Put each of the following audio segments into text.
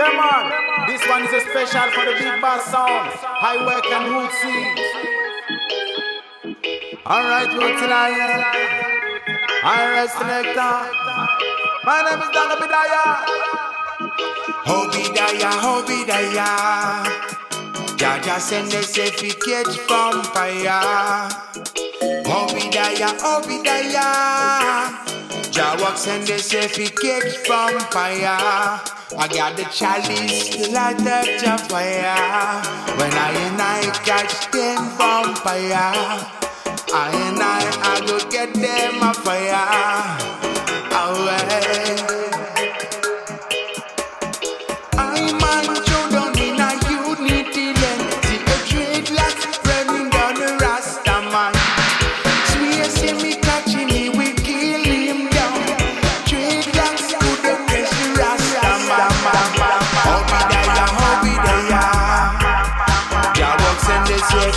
Yeah, man. This one is a special for the big bass sound. High work and rootsy. Alright, rootsy lion. I selector. My name is Dana Bidaya. Obidaya, Obidaya. Jaja send a certificate from fire. Obidaya, Obidaya. Jah Works send a certificate from fire. I got the chalice to light up the fire. When I and I catch them from fire, I and I, I go get them a fire.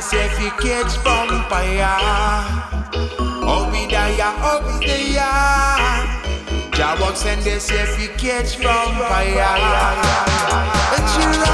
say if you catch vampire. Oh, we die, oh, we die. Jah Works and they say if you catch vampire. And she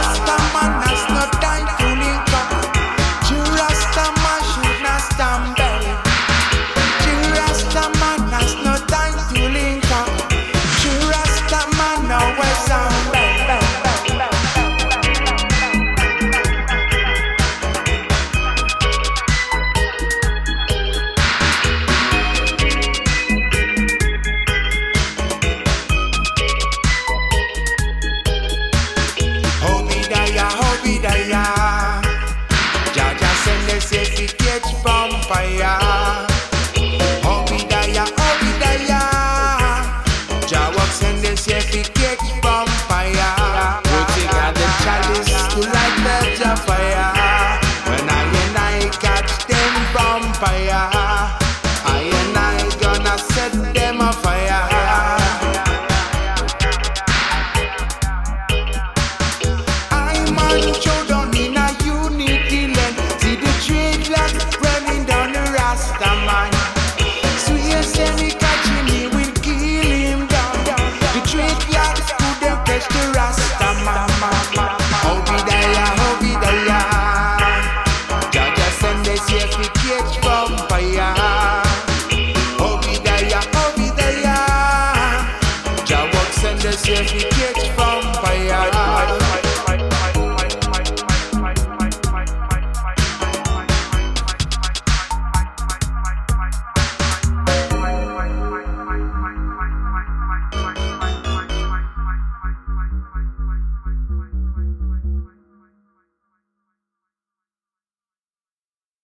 wicked vampire. Obidaya, Obidaya. Send here. We take out the chalice to light the fire. When I and I catch them. Ella jodida, die.